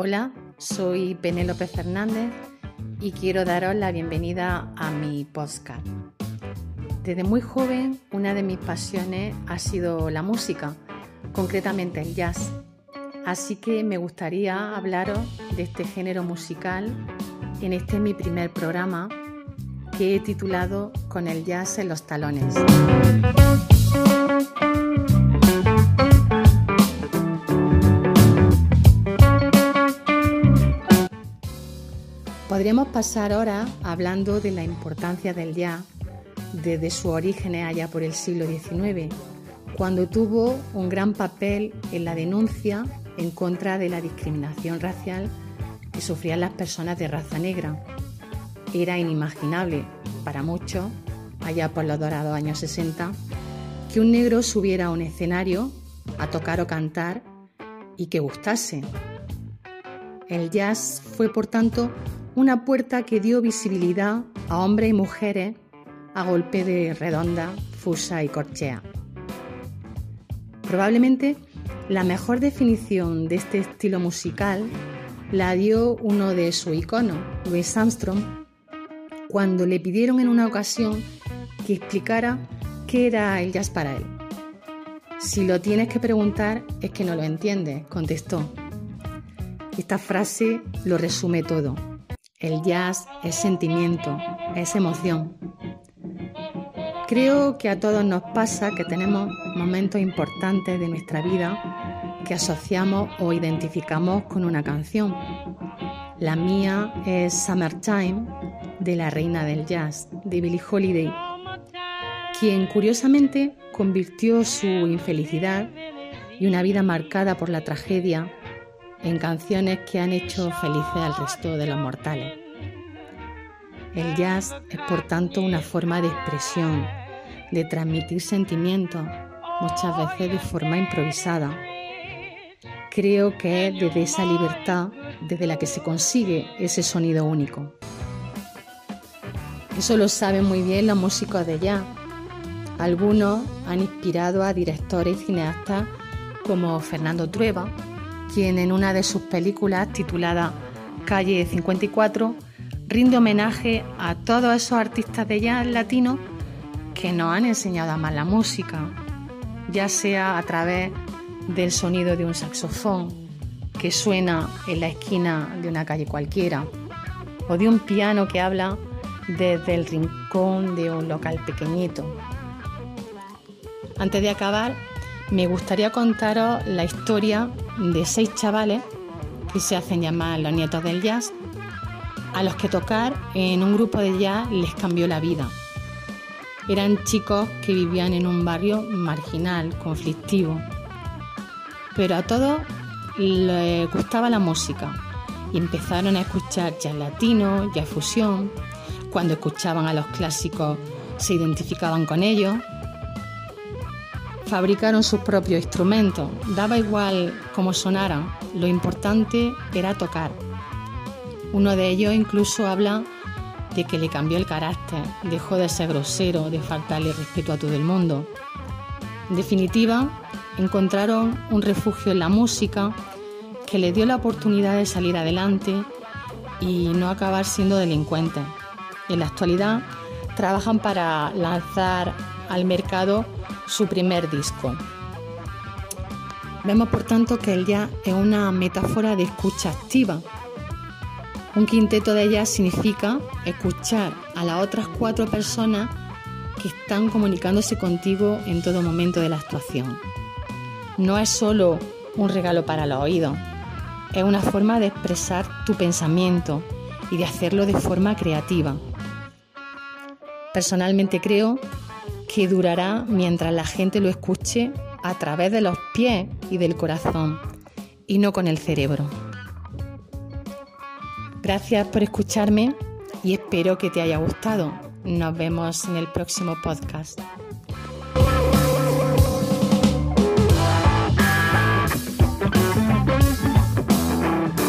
Hola, soy Penélope Fernández y quiero daros la bienvenida a mi podcast. Desde muy joven, una de mis pasiones ha sido la música, concretamente el jazz. Así que me gustaría hablaros de este género musical en este mi primer programa que he titulado Con el jazz en los talones. Podríamos pasar ahora hablando de la importancia del jazz desde su origen allá por el siglo XIX, cuando tuvo un gran papel en la denuncia en contra de la discriminación racial que sufrían las personas de raza negra. Era inimaginable para muchos, allá por los dorados años 60, que un negro subiera a un escenario a tocar o cantar y que gustase. El jazz fue, por tanto, una puerta que dio visibilidad a hombres y mujeres a golpe de redonda, fusa y corchea. Probablemente la mejor definición de este estilo musical la dio uno de su iconos, Louis Armstrong, cuando le pidieron en una ocasión que explicara qué era el jazz para él. Si lo tienes que preguntar es que no lo entiendes, contestó. Esta frase lo resume todo. El jazz es sentimiento, es emoción. Creo que a todos nos pasa que tenemos momentos importantes de nuestra vida que asociamos o identificamos con una canción. La mía es Summertime de la reina del jazz, de Billie Holiday, quien curiosamente convirtió su infelicidad y una vida marcada por la tragedia en canciones que han hecho felices al resto de los mortales. El jazz es por tanto una forma de expresión, de transmitir sentimientos, muchas veces de forma improvisada. Creo que es desde esa libertad desde la que se consigue ese sonido único. Eso lo saben muy bien los músicos de jazz. Algunos han inspirado a directores y cineastas como Fernando Trueba, quien en una de sus películas titulada Calle 54 rinde homenaje a todos esos artistas de jazz latinos que nos han enseñado a amar la música, ya sea a través del sonido de un saxofón que suena en la esquina de una calle cualquiera, o de un piano que habla desde el rincón de un local pequeñito. Antes de acabar, me gustaría contaros la historia de seis chavales que se hacen llamar los nietos del jazz, a los que tocar en un grupo de jazz les cambió la vida. Eran chicos que vivían en un barrio marginal, conflictivo, pero a todos les gustaba la música y empezaron a escuchar jazz latino, jazz fusión. Cuando escuchaban a los clásicos se identificaban con ellos fabricaron sus propios instrumentos. Daba igual cómo sonaran, lo importante era tocar. Uno de ellos incluso habla de que le cambió el carácter, dejó de ser grosero, de faltarle respeto a todo el mundo. En definitiva, encontraron un refugio en la música que les dio la oportunidad de salir adelante y no acabar siendo delincuentes. En la actualidad trabajan para lanzar al mercado su primer disco. Vemos por tanto que el jazz es una metáfora de escucha activa. Un quinteto de jazz significa escuchar a las otras cuatro personas que están comunicándose contigo en todo momento de la actuación. No es solo un regalo para los oídos, es una forma de expresar tu pensamiento y de hacerlo de forma creativa. Personalmente creo que durará mientras la gente lo escuche a través de los pies y del corazón y no con el cerebro. Gracias por escucharme y espero que te haya gustado. Nos vemos en el próximo podcast.